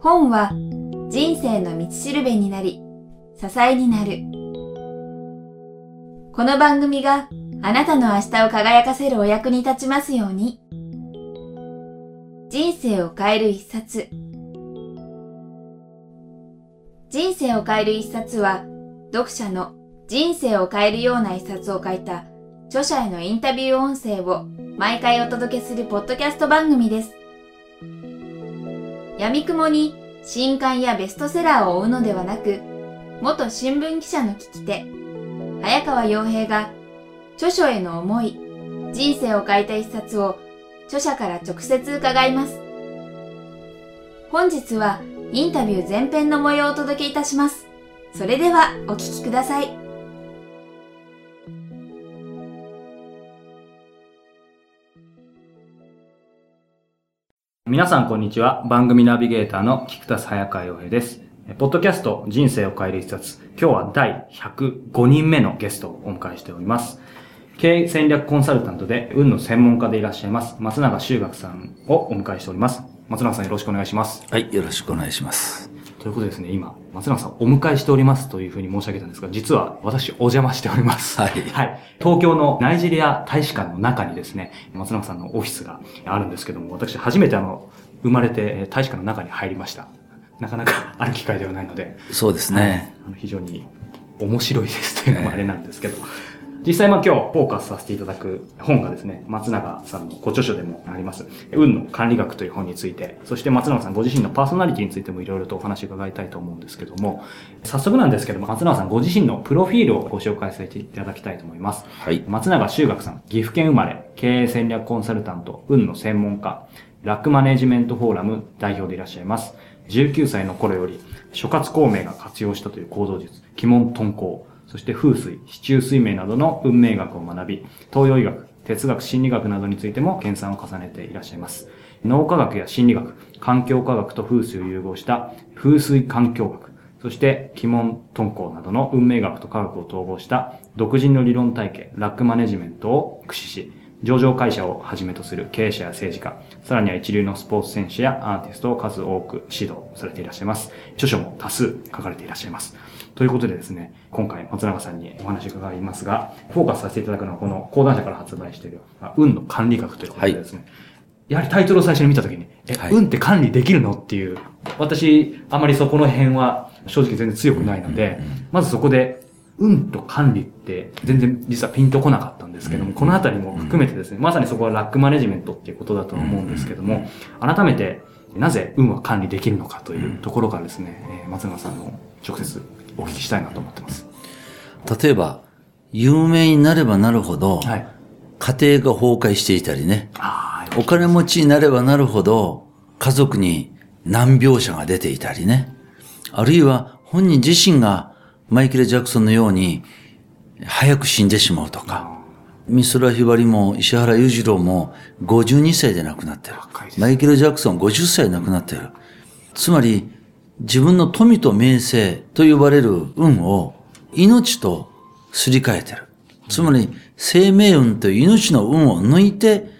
本は人生の道しるべになり、支えになる。この番組があなたの明日を輝かせるお役に立ちますように。人生を変える一冊。人生を変える一冊は、読者の人生を変えるような一冊を書いた著者へのインタビュー音声を毎回お届けするポッドキャスト番組です。闇雲に新刊やベストセラーを追うのではなく、元新聞記者の聞き手、早川洋平が著書への思い、人生を変えた一冊を著者から直接伺います。本日はインタビュー前編の模様をお届けいたします。それではお聞きください。皆さんこんにちは。番組ナビゲーターの菊田早川洋平です。ポッドキャスト人生を変える一冊。今日は第105人目のゲストをお迎えしております。経営戦略コンサルタントで運の専門家でいらっしゃいます松永修学さんをお迎えしております。松永さんよろしくお願いします。はい、よろしくお願いします。ということでですね、今、松永さんお迎えしておりますというふうに申し上げたんですが、実は私お邪魔しております。はい。はい。東京のナイジェリア大使館の中にですね、松永さんのオフィスがあるんですけども、私初めてあの、生まれて大使館の中に入りました。なかなか ある機会ではないので。そうですね。はい、非常に面白いですというのもあれなんですけど、実際まあ今日フォーカスさせていただく本がですね、松永さんのご著書でもあります、運の管理学という本について、そして松永さんご自身のパーソナリティについてもいろいろとお話を伺いたいと思うんですけども、早速なんですけども、松永さんご自身のプロフィールをご紹介させていただきたいと思います。はい。松永修学さん、岐阜県生まれ、経営戦略コンサルタント、運の専門家、ラックマネジメントフォーラム代表でいらっしゃいます。19歳の頃より、諸葛孔明が活用したという行動術、鬼門遁甲、そして風水、市中水明などの運命学を学び、東洋医学、哲学、心理学などについても研鑽を重ねていらっしゃいます。脳科学や心理学、環境科学と風水を融合した風水環境学、そして鬼門遁甲などの運命学と科学を統合した独自の理論体系、ラックマネジメントを駆使し、上場会社をはじめとする経営者や政治家、さらには一流のスポーツ選手やアーティストを数多く指導されていらっしゃいます。著書も多数書かれていらっしゃいます。ということでですね、今回松永さんにお話伺いますが、フォーカスさせていただくのはこの講談社から発売している、運の管理学ということでですね、はい、やはりタイトルを最初に見たときに、え、はい、運って管理できるのっていう、私、あまりそこの辺は正直全然強くないので、まずそこで、運と管理って全然実はピンとこなかったんですけども、このあたりも含めてですね、まさにそこはラックマネジメントっていうことだと思うんですけども、改めてなぜ運は管理できるのかというところからですね、松永さんの直接お聞きしたいなと思ってます。例えば、有名になればなるほど、はい、家庭が崩壊していたりね、お金持ちになればなるほど、家族に難病者が出ていたりね、あるいは本人自身がマイケル・ジャクソンのように早く死んでしまうとか、美空ひばりも石原裕次郎も52歳で亡くなってる。マイケル・ジャクソン50歳で亡くなってる。つまり、自分の富と名声と呼ばれる運を命とすり替えてる。つまり、生命運という命の運を抜いて、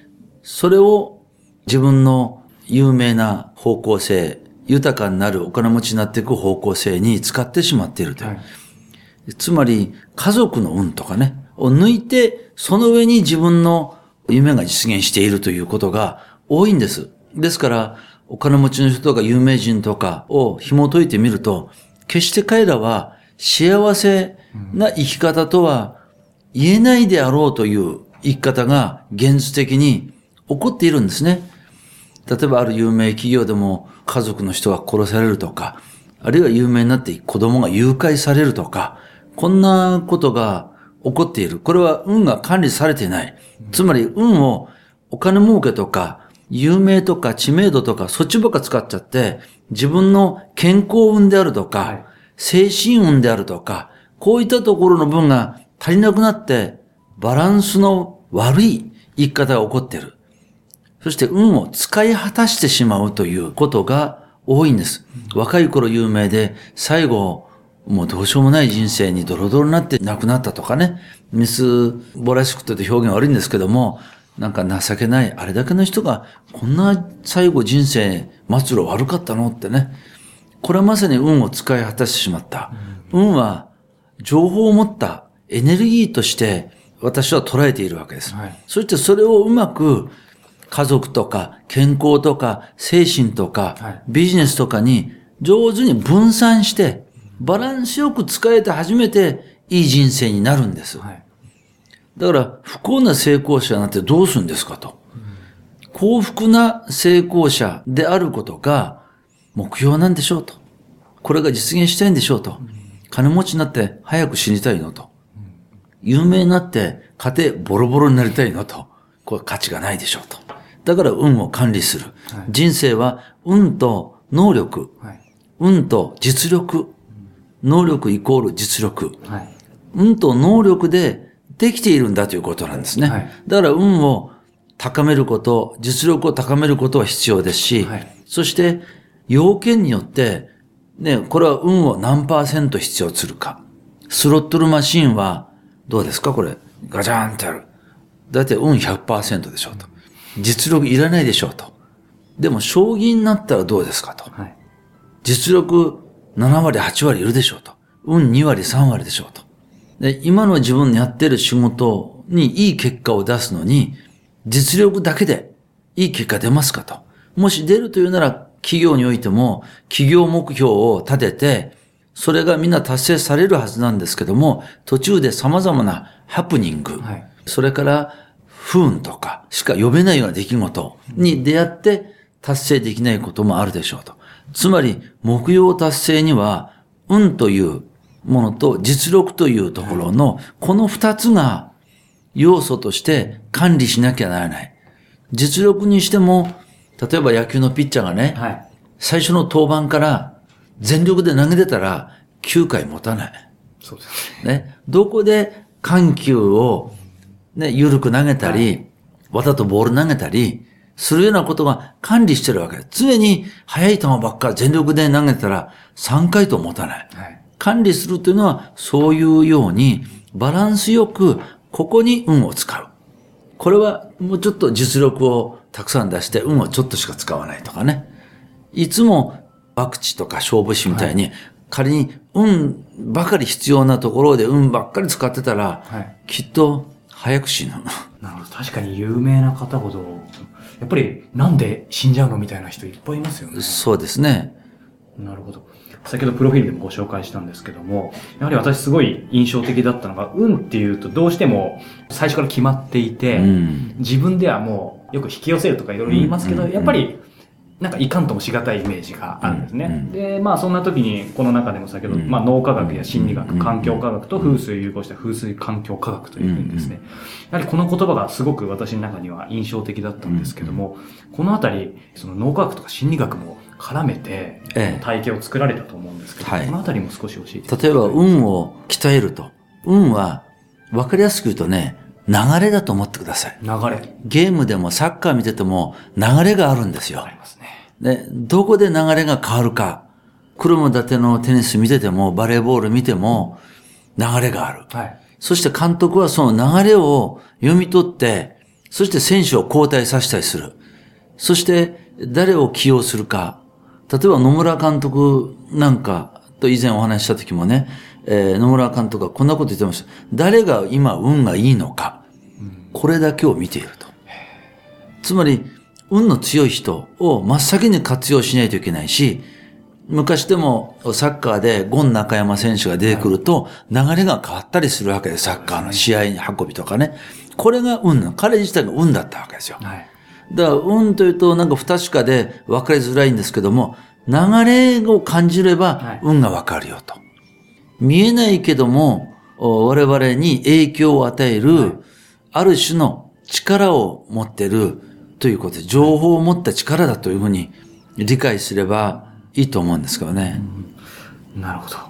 それを自分の有名な方向性、豊かになるお金持ちになっていく方向性に使ってしまっているという。はい、つまり、家族の運とかね、を抜いて、その上に自分の夢が実現しているということが多いんです。ですから、お金持ちの人とか有名人とかを紐解いてみると、決して彼らは幸せな生き方とは言えないであろうという生き方が現実的に起こっているんですね。例えばある有名企業でも家族の人が殺されるとか、あるいは有名になって子供が誘拐されるとか、こんなことが起こっている。これは運が管理されていない。つまり運をお金儲けとか有名とか知名度とかそっちばっか使っちゃって、自分の健康運であるとか、はい、精神運であるとか、こういったところの分が足りなくなって、バランスの悪い生き方が起こっている。そして運を使い果たしてしまうということが多いんです。若い頃有名で、最後、もうどうしようもない人生にドロドロになって亡くなったとかね、ミスボラシクトって表現悪いんですけども、なんか情けない、あれだけの人が、こんな最後人生、末路悪かったのってね。これはまさに運を使い果たしてしまった。運は、情報を持ったエネルギーとして私は捉えているわけです。はい、そしてそれをうまく家族とか健康とか精神とかビジネスとかに上手に分散してバランスよく使えて初めていい人生になるんです。はい、だから不幸な成功者なんてどうするんですかと。幸福な成功者であることが目標なんでしょうと。これが実現したいんでしょうと。金持ちになって早く死にたいのと。有名になって家庭ボロボロになりたいのと。これ価値がないでしょうと。だから運を管理する。はい、人生は運と能力、はい、運と実力、能力イコール実力、はい、運と能力でできているんだということなんですね。だから運を高めること、実力を高めることは必要ですし、そして要件によって、ね、これは運を何パーセント必要するか。スロットルマシンはどうですか？これ。ガチャンってやる。だいたい運100%でしょうと。実力いらないでしょうと。でも、将棋になったらどうですかと。はい、実力7割、8割いるでしょうと。運2割、3割でしょうと。で、今の自分のやってる仕事にいい結果を出すのに、実力だけでいい結果出ますかと。もし出るというなら、企業においても、企業目標を立てて、それがみんな達成されるはずなんですけども、途中で様々なハプニング、はい、それから不運とかしか呼べないような出来事に出会って達成できないこともあるでしょうと。つまり、目標達成には、運というものと実力というところの、この二つが要素として管理しなきゃならない。実力にしても、例えば野球のピッチャーがね、はい、最初の登板から全力で投げてたら9回持たない。そうですね。ね。どこで緩急をね、緩く投げたり、わざとボール投げたり、するようなことが管理してるわけです。常に速い球ばっか全力で投げたら3回と持たない。はい、管理するというのはそういうようにバランスよくここに運を使う。これはもうちょっと実力をたくさん出して運をちょっとしか使わないとかね。いつもワクチとか勝負師みたいに、仮に運ばかり必要なところで運ばっかり使ってたら、きっと早く死ぬ。なるほど。確かに有名な方ほど、やっぱりなんで死んじゃうのみたいな人いっぱいいますよね。そうですね。なるほど。先ほどプロフィールでもご紹介したんですけども、やはり私すごい印象的だったのが、運っていうとどうしても最初から決まっていて、うん、自分ではもうよく引き寄せるとかいろいろ言いますけど、やっぱりなんかいかんともしがたいイメージがあるんですね。うんうん、で、まあそんな時に、この中でも先ほど、うん、まあ脳科学や心理学、環境科学と風水融合した風水環境科学というふうにですね、やはりこの言葉がすごく私の中には印象的だったんですけども、このあたり、その脳科学とか心理学も絡めて、体系を作られたと思うんですけど、ええ、このあたりも少し教えて例えば運を鍛えると。運は、わかりやすく言うとね、流れだと思ってください。流れ。ゲームでもサッカー見てても流れがあるんですよ。ありますで、どこで流れが変わるか。車立てのテニス見てても、バレーボール見ても、流れがある。はい。そして監督はその流れを読み取って、そして選手を交代させたりする。そして誰を起用するか。例えば野村監督なんかと以前お話しした時もね、えー、野村監督はこんなこと言ってました。誰が今運がいいのか。これだけを見ていると。つまり、運の強い人を真っ先に活用しないといけないし、昔でもサッカーでゴン中山選手が出てくると流れが変わったりするわけです。サッカーの試合運びとかね。これが運の彼自体が運だったわけですよ。はい、だから運というとなんか不確かで分かりづらいんですけども、流れを感じれば運が分かるよと。見えないけども我々に影響を与えるある種の力を持ってるということで、情報を持った力だというふうに理解すればいいと思うんですけどね。うん、なるほど。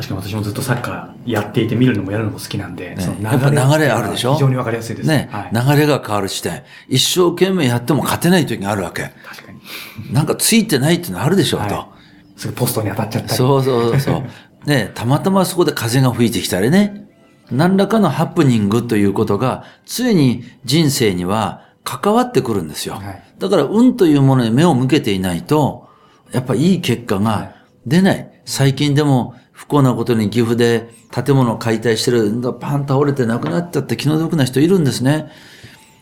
確かに私もずっとサッカーやっていて見るのもやるのも好きなんで、ね、やっぱ流れあるでしょ？非常にわかりやすいですね。はい、流れが変わる視点。一生懸命やっても勝てない時があるわけ。確かに。なんかついてないっていうのあるでしょう、はい、と。すぐポストに当たっちゃったり。そうそうそう。ねたまたまそこで風が吹いてきたりね。何らかのハプニングということが、常に人生には関わってくるんですよ。はい、だから運というものに目を向けていないと、やっぱいい結果が出ない。最近でも不幸なことに岐阜で建物を解体してる、パン倒れて亡くなっちゃって気の毒な人いるんですね。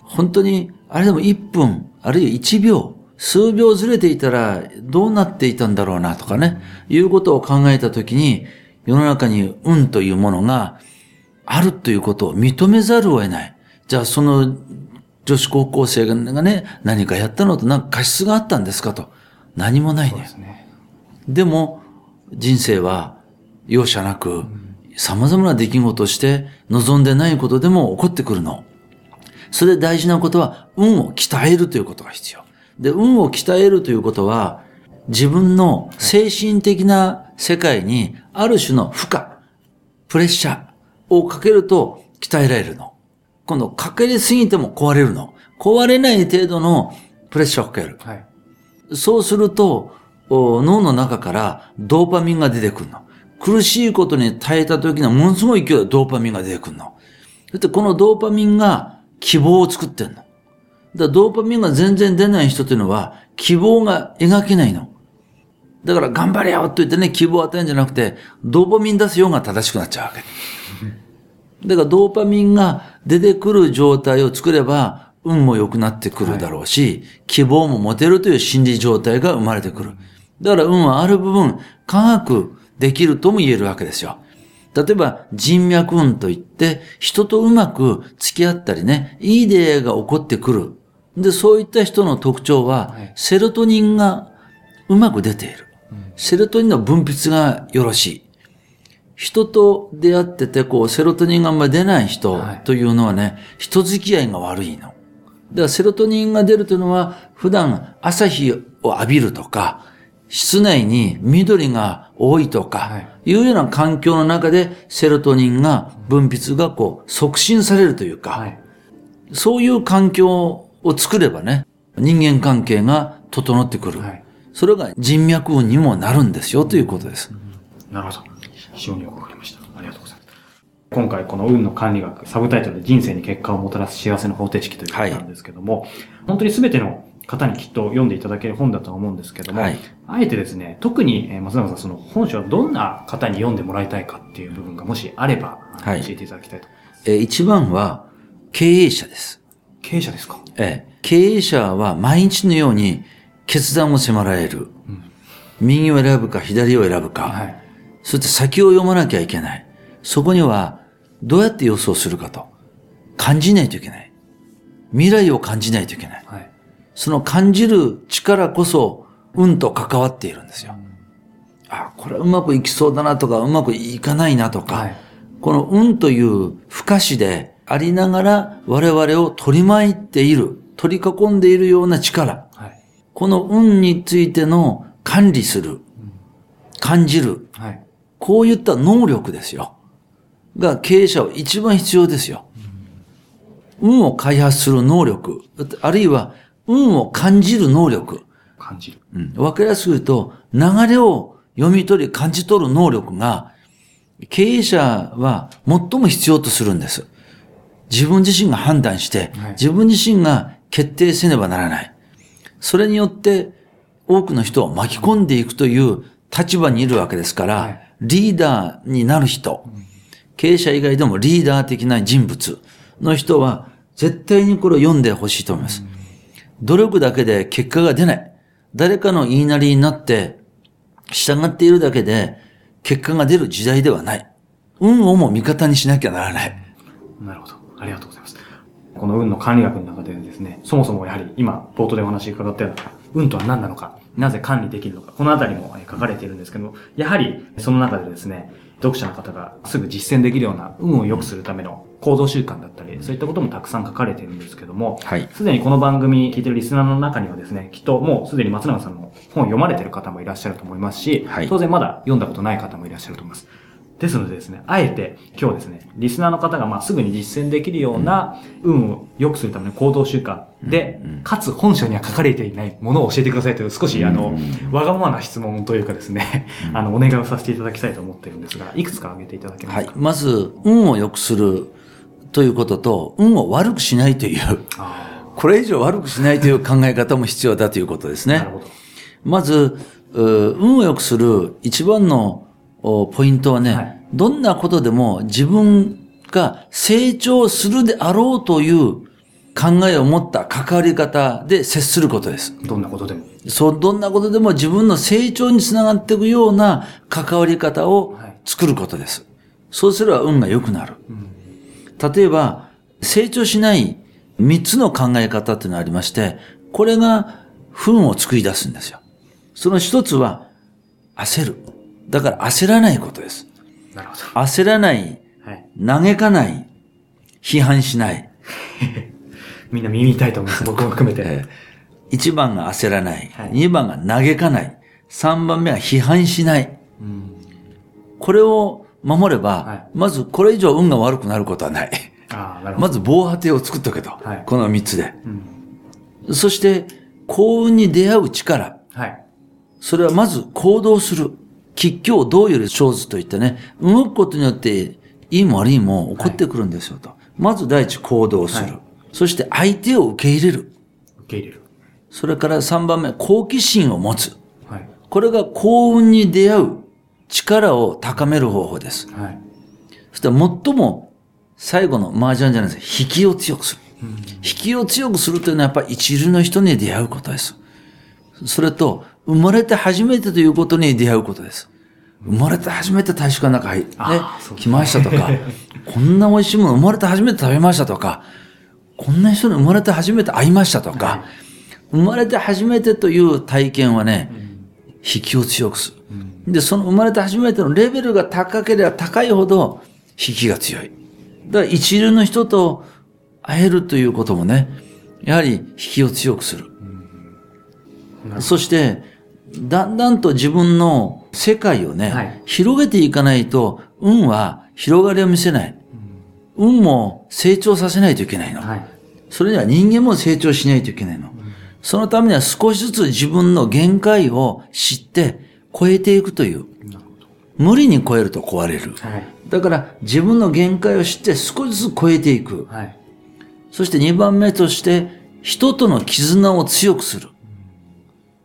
本当に、あれでも1分、あるいは1秒、数秒ずれていたらどうなっていたんだろうなとかね、いうことを考えたときに、世の中に運というものがあるということを認めざるを得ない。じゃあその女子高校生がね、何かやったのとなんか過失があったんですかと。何もないね。でねでも、人生は容赦なく、様々な出来事をして望んでないことでも起こってくるの。それで大事なことは、運を鍛えるということが必要。で、運を鍛えるということは、自分の精神的な世界にある種の負荷、プレッシャーをかけると鍛えられるの。今度、かけりすぎても壊れるの。壊れない程度のプレッシャーをかける。はい、そうすると、脳の中からドーパミンが出てくるの。苦しいことに耐えた時のものすごい勢いでドーパミンが出てくるの。そしてこのドーパミンが希望を作ってんの。だからドーパミンが全然出ない人っていうのは希望が描けないの。だから頑張れよと言ってね、希望を与えるんじゃなくて、ドーパミン出すようが正しくなっちゃうわけ。だからドーパミンが出てくる状態を作れば、運も良くなってくるだろうし、はい、希望も持てるという心理状態が生まれてくる。だから運はある部分、科学できるとも言えるわけですよ。例えば人脈運といって、人とうまく付き合ったりね、いい出会いが起こってくる。で、そういった人の特徴は、セロトニンがうまく出ている。セロトニンの分泌がよろしい。人と出会ってて、こう、セロトニンがあんまり出ない人というのはね、はい、人付き合いが悪いの。だからセロトニンが出るというのは、普段朝日を浴びるとか、室内に緑が多いとか、いうような環境の中でセロトニンが分泌がこう促進されるというか、はい、そういう環境を作ればね、人間関係が整ってくる。はい、それが人脈運にもなるんですよということです。うん、なるほど。非常によくわかりました。ありがとうございます。今回この運の管理学、サブタイトルで人生に結果をもたらす幸せの方程式ということなんですけども、はい、本当に全ての方にきっと読んでいただける本だと思うんですけども、はい、あえてですね、特に松永さん、その本書はどんな方に読んでもらいたいかっていう部分がもしあれば、教えていただきたいと思います。え一番は経営者です。経営者ですか？ええ。経営者は毎日のように決断を迫られる。うん、右を選ぶか左を選ぶか。はい、そして先を読まなきゃいけない。そこにはどうやって予想するかと。感じないといけない。未来を感じないといけない。はいその感じる力こそ、運と関わっているんですよ。あ、これはうまくいきそうだなとか、うまくいかないなとか、はい、この運という不可視でありながら我々を取り巻いている、取り囲んでいるような力。はい、この運についての管理する、感じる、はい、こういった能力ですよ。が経営者は一番必要ですよ。運を開発する能力、あるいは運を感じる能力。感じる。うん。わかりやすく言うと、流れを読み取り、感じ取る能力が、経営者は最も必要とするんです。自分自身が判断して、自分自身が決定せねばならない。それによって、多くの人を巻き込んでいくという立場にいるわけですから、はい、リーダーになる人、経営者以外でもリーダー的な人物の人は、絶対にこれを読んでほしいと思います。うん努力だけで結果が出ない。誰かの言いなりになって、従っているだけで結果が出る時代ではない。運をも味方にしなきゃならない。なるほど。ありがとうございます。この運の管理学の中でですね、そもそもやはり今、冒頭でお話伺ったような、運とは何なのか、なぜ管理できるのか、このあたりも書かれているんですけど、やはりその中でですね、読者の方がすぐ実践できるような運を良くするための行動習慣だったり、そういったこともたくさん書かれているんですけども、はい。すでにこの番組聞いてるリスナーの中にはですね、きっともうすでに松永さんの本を読まれている方もいらっしゃると思いますし、はい。当然まだ読んだことない方もいらっしゃると思います。ですのでですね、あえて今日はですね、リスナーの方がまあすぐに実践できるような運を良くするための行動習慣で、かつ本書には書かれていないものを教えてくださいという少しあの、わがままな質問というかですね、あの、お願いをさせていただきたいと思ってるんですが、いくつか挙げていただけますか？はい。まず、運を良くするということと、運を悪くしないという、これ以上悪くしないという考え方も必要だということですね。まず、運を良くする一番のポイントはね、はい、どんなことでも自分が成長するであろうという考えを持った関わり方で接することです。どんなことでも。そう、どんなことでも自分の成長につながっていくような関わり方を作ることです。はい、そうすれば運が良くなる。うん、例えば、成長しない三つの考え方っていうのがありまして、これが不運を作り出すんですよ。その一つは、焦る。だから焦らないことです。なるほど。焦らない、はい、嘆かない、批判しない。みんな耳痛いと思います。僕も含めて。一番が焦らない。二、はい、番が嘆かない。三番目は批判しない。うん、これを守れば、はい、まずこれ以上運が悪くなることはない。あなるほどまず防波堤を作っとけと。はい、この三つで。うん、そして、幸運に出会う力。はい、それはまず行動する。吉凶どうより生ずといってね、動くことによって、いいも悪いも起こってくるんですよと。はい、まず第一行動する、はい。そして相手を受け入れる。受け入れる。それから三番目、好奇心を持つ。はい、これが幸運に出会う力を高める方法です。はい、そして最も最後の麻雀じゃないです。引きを強くする。引きを強くするというのはやっぱり一流の人に出会うことです。それと、生まれて初めてということに出会うことです。生まれて初めて大使館の中に、ね、来ましたとか、こんな美味しいもの生まれて初めて食べましたとか、こんな人に生まれて初めて会いましたとか、はい、生まれて初めてという体験はね、引きを強くする、うん。で、その生まれて初めてのレベルが高ければ高いほど引きが強い。だから一流の人と会えるということもね、やはり引きを強くする。うん、そして、だんだんと自分の世界をね、はい、広げていかないと、運は広がりを見せない。うん、運も成長させないといけないの。はい、それには人間も成長しないといけないの。うん、そのためには少しずつ自分の限界を知って超えていくという。無理に超えると壊れる。はい、だから自分の限界を知って少しずつ超えていく。そして2番目として人との絆を強くする。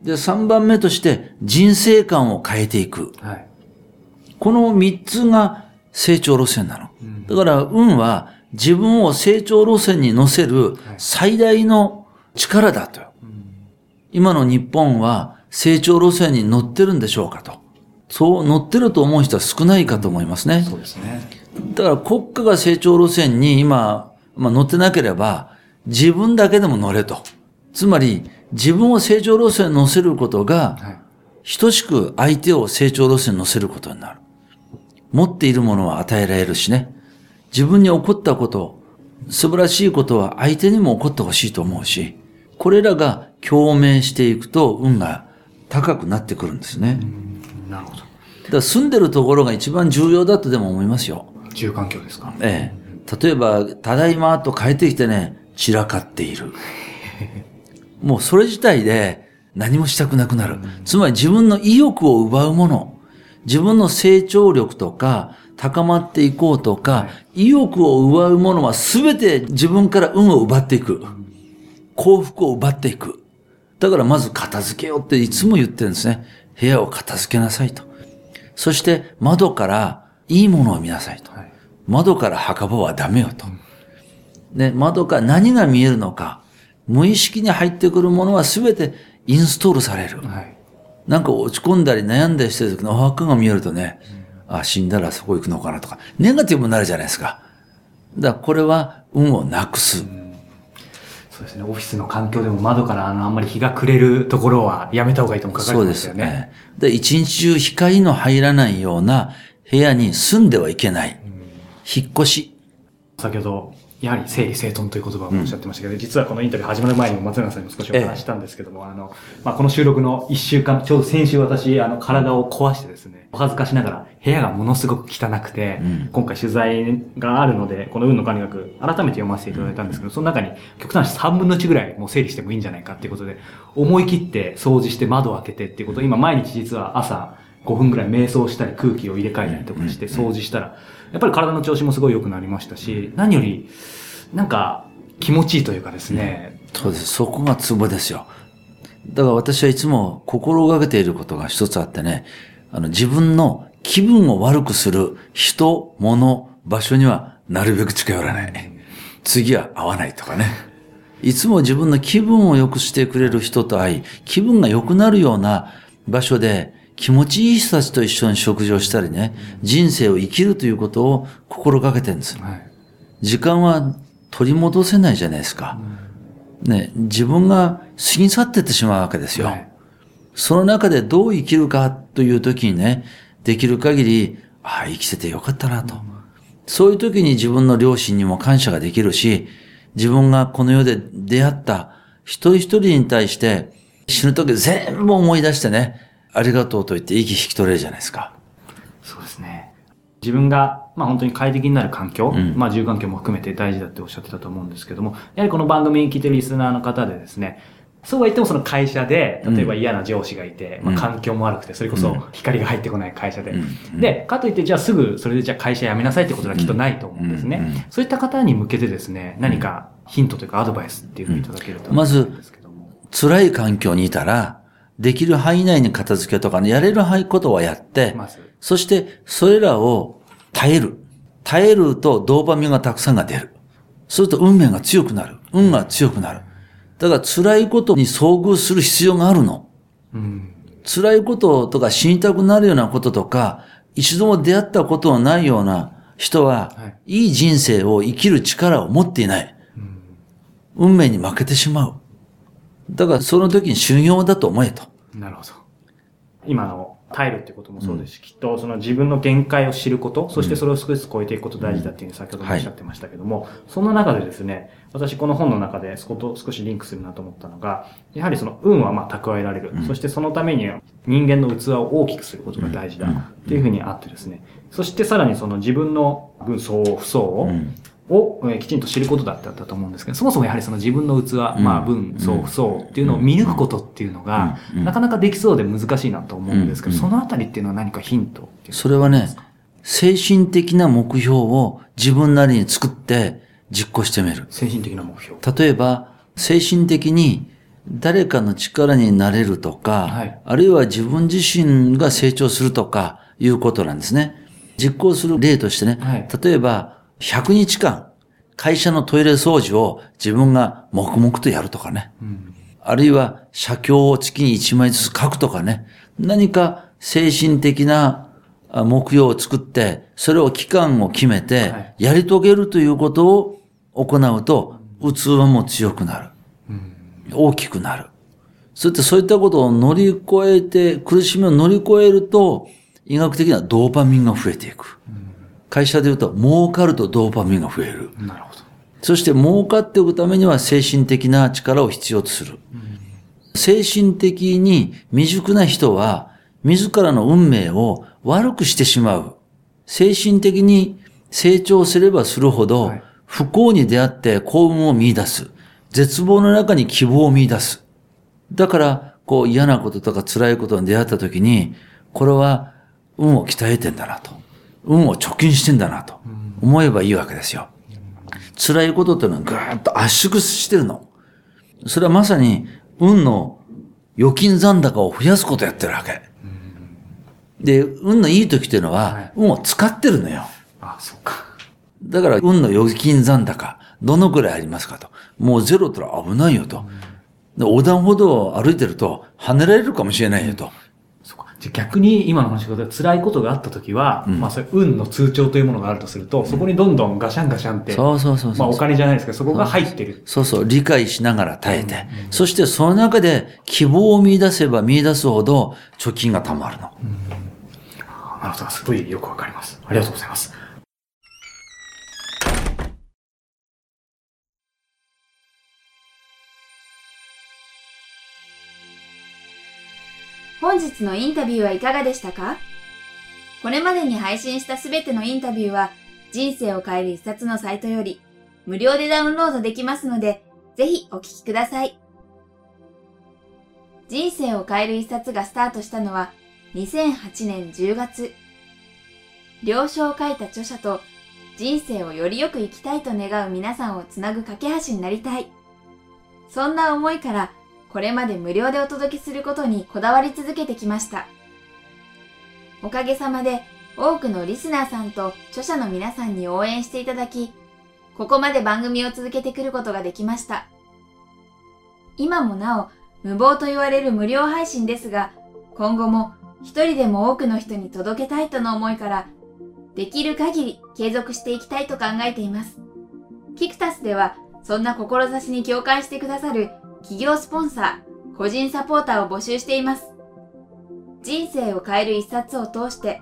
で、3番目として人生観を変えていく。はい、この3つが成長路線なの。うん、だから運は自分を成長路線に乗せる最大の力だと。はい、今の日本は成長路線に乗ってるんでしょうかと。そう乗ってると思う人は少ないかと思いますね。そうですね。だから国家が成長路線に今、まあ、乗ってなければ自分だけでも乗れと。つまり自分を成長路線に乗せることが、等しく相手を成長路線に乗せることになる。持っているものは与えられるしね。自分に起こったこと、素晴らしいことは相手にも起こってほしいと思うし、これらが共鳴していくと運が高くなってくるんですね。なるほど。だから住んでるところが一番重要だとでも思いますよ。住環境ですか？ええ。例えば、ただいまと帰ってきてね、散らかっている。もうそれ自体で何もしたくなくなる。つまり自分の意欲を奪うもの、自分の成長力とか、高まっていこうとか、意欲を奪うものは全て自分から運を奪っていく。幸福を奪っていく。だからまず片付けようっていつも言ってるんですね。部屋を片付けなさいと。そして窓からいいものを見なさいと。窓から墓場はダメよと。ね、窓から何が見えるのか。無意識に入ってくるものは全てインストールされる。はい、なんか落ち込んだり悩んだりしてる時のお墓が見えるとね、うん、あ、死んだらそこ行くのかなとか、ネガティブになるじゃないですか。だからこれは運をなくす。うん、そうですね。オフィスの環境でも窓からあのあんまり日が暮れるところはやめた方がいいとも書かれてますよね。そうですね。で、一日中光の入らないような部屋に住んではいけない。うん、引っ越し。先ほどやはり整理整頓という言葉をおっしゃってましたけど、うん、実はこのインタビュー始まる前にも松永さんにも少しお話したんですけども、ええ、あの、まあ、この収録の一週間、ちょうど先週私、あの、体を壊してですね、お恥ずかしながら部屋がものすごく汚くて、うん、今回取材があるので、この運の管理学、改めて読ませていただいたんですけど、その中に極端に3分の1ぐらいもう整理してもいいんじゃないかっていうことで、思い切って掃除して窓を開けてっていうことを今毎日実は朝5分ぐらい瞑想したり空気を入れ替えたりとかして掃除したら、やっぱり体の調子もすごい良くなりましたし、何より、なんか、気持ちいいというかですね。そうです。そこがツボですよ。だから私はいつも心がけていることが一つあってね、あの自分の気分を悪くする人、物、場所にはなるべく近寄らない。次は会わないとかね。いつも自分の気分を良くしてくれる人と会い、気分が良くなるような場所で気持ちいい人たちと一緒に食事をしたりね、人生を生きるということを心がけてるんです。はい、時間は取り戻せないじゃないですか。ね、自分が過ぎ去ってってしまうわけですよ。はい、その中でどう生きるかという時にね、できる限り、ああ、生きててよかったなと。そういう時に自分の両親にも感謝ができるし、自分がこの世で出会った一人一人に対して死ぬ時全部思い出してね、ありがとうと言って息引き取れるじゃないですか。そうですね。自分が、まあ本当に快適になる環境、うん、まあ住環境も含めて大事だっておっしゃってたと思うんですけども、やはりこの番組に聞いてるリスナーの方でですね、そうは言ってもその会社で、例えば嫌な上司がいて、うん、まあ環境も悪くて、それこそ光が入ってこない会社で。うん、で、かといってじゃあすぐそれでじゃあ会社辞めなさいってことはきっとないと思うんですね。そういった方に向けてですね、何かヒントというかアドバイスっていうふうにいただけるとまず、辛い環境にいたら、できる範囲内に片付けとかね、やれることはやって、そしてそれらを耐える。耐えるとドーパミンがたくさんが出る。そうすると運命が強くなる。運が強くなる。だから辛いことに遭遇する必要があるの。うん、辛いこととか死にたくなるようなこととか、一度も出会ったことのないような人は、はい、いい人生を生きる力を持っていない。うん、運命に負けてしまう。だからその時に修行だと思えと。なるほど。今の耐えるってこともそうです。し、うん、きっとその自分の限界を知ること、そしてそれを少しずつ超えていくこと大事だっていうふうに先ほどもおっしゃってましたけども、はい、その中でですね、私この本の中でそこと少しリンクするなと思ったのが、やはりその運はまあ蓄えられる。うん、そしてそのためには人間の器を大きくすることが大事だっていうふうにあってですね、そしてさらにその自分の分相不相を、を、えきちんと知ることだったと思うんですけど、そもそもやはりその自分の器、まあ文、相、不相っていうのを見抜くことっていうのが、なかなかできそうで難しいなと思うんですけど、そのあたりっていうのは何かヒントそれはね、精神的な目標を自分なりに作って実行してみる。精神的な目標。例えば、精神的に誰かの力になれるとか、はい、あるいは自分自身が成長するとかいうことなんですね。実行する例としてね、はい、例えば、100日間、会社のトイレ掃除を自分が黙々とやるとかね。うん、あるいは、写経を月に1枚ずつ書くとかね。何か精神的な目標を作って、それを期間を決めて、やり遂げるということを行うと、器も強くなる。大きくなる。そしてそういったことを乗り越えて、苦しみを乗り越えると、医学的なドーパミンが増えていく。うん会社で言うと、儲かるとドーパミンが増える。なるほど。そして儲かっておくためには精神的な力を必要とする。うん、精神的に未熟な人は、自らの運命を悪くしてしまう。精神的に成長すればするほど、不幸に出会って幸運を見出す。絶望の中に希望を見出す。だから、こう嫌なこととか辛いことに出会った時に、これは運を鍛えてんだなと。運を貯金してんだなと思えばいいわけですよ。辛いことっていうのはぐーっと圧縮してるの。それはまさに運の預金残高を増やすことやってるわけ。で、運のいい時っていうのは、運を使ってるのよ。あ、そっか。だから、運の預金残高、どのくらいありますかと。もうゼロったら危ないよと。横断歩道を歩いてると、跳ねられるかもしれないよと。逆に今の話で辛いことがあった時は、うん、まあそれ運の通帳というものがあるとすると、そこにどんどんガシャンガシャンって、そうそうそうまあお金じゃないですけど、そこが入ってる。そうそう、理解しながら耐えて、うんうん、そしてその中で希望を見出せば見出すほど貯金が貯まるの。うん、なるほど、すごいよくわかります。ありがとうございます。本日のインタビューはいかがでしたか？これまでに配信したすべてのインタビューは人生を変える一冊のサイトより無料でダウンロードできますので、ぜひお聞きください。人生を変える一冊がスタートしたのは2008年10月。了承を書いた著者と人生をよりよく生きたいと願う皆さんをつなぐ架け橋になりたい。そんな思いからこれまで無料でお届けすることにこだわり続けてきました。おかげさまで多くのリスナーさんと著者の皆さんに応援していただき、ここまで番組を続けてくることができました。今もなお無謀と言われる無料配信ですが、今後も一人でも多くの人に届けたいとの思いから、できる限り継続していきたいと考えています。キクタスでは、そんな志に共感してくださる企業スポンサー、個人サポーターを募集しています。人生を変える一冊を通して、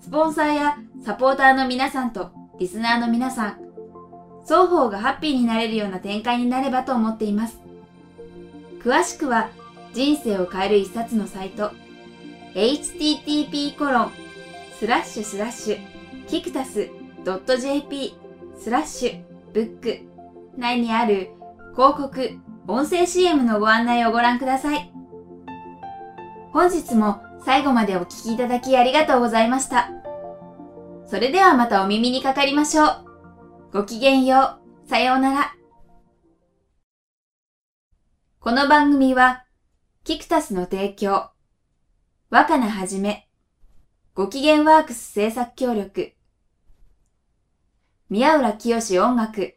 スポンサーやサポーターの皆さんとリスナーの皆さん、双方がハッピーになれるような展開になればと思っています。詳しくは人生を変える一冊のサイト http コロンスラッシュスラッシュキクタス .jp スラッシュブック内にある広告音声 CM のご案内をご覧ください。本日も最後までお聴きいただきありがとうございました。それではまたお耳にかかりましょう。ごきげんよう。さようなら。この番組は、キクタスの提供、若菜はじめ、ご機嫌ワークス制作協力、宮浦清志音楽、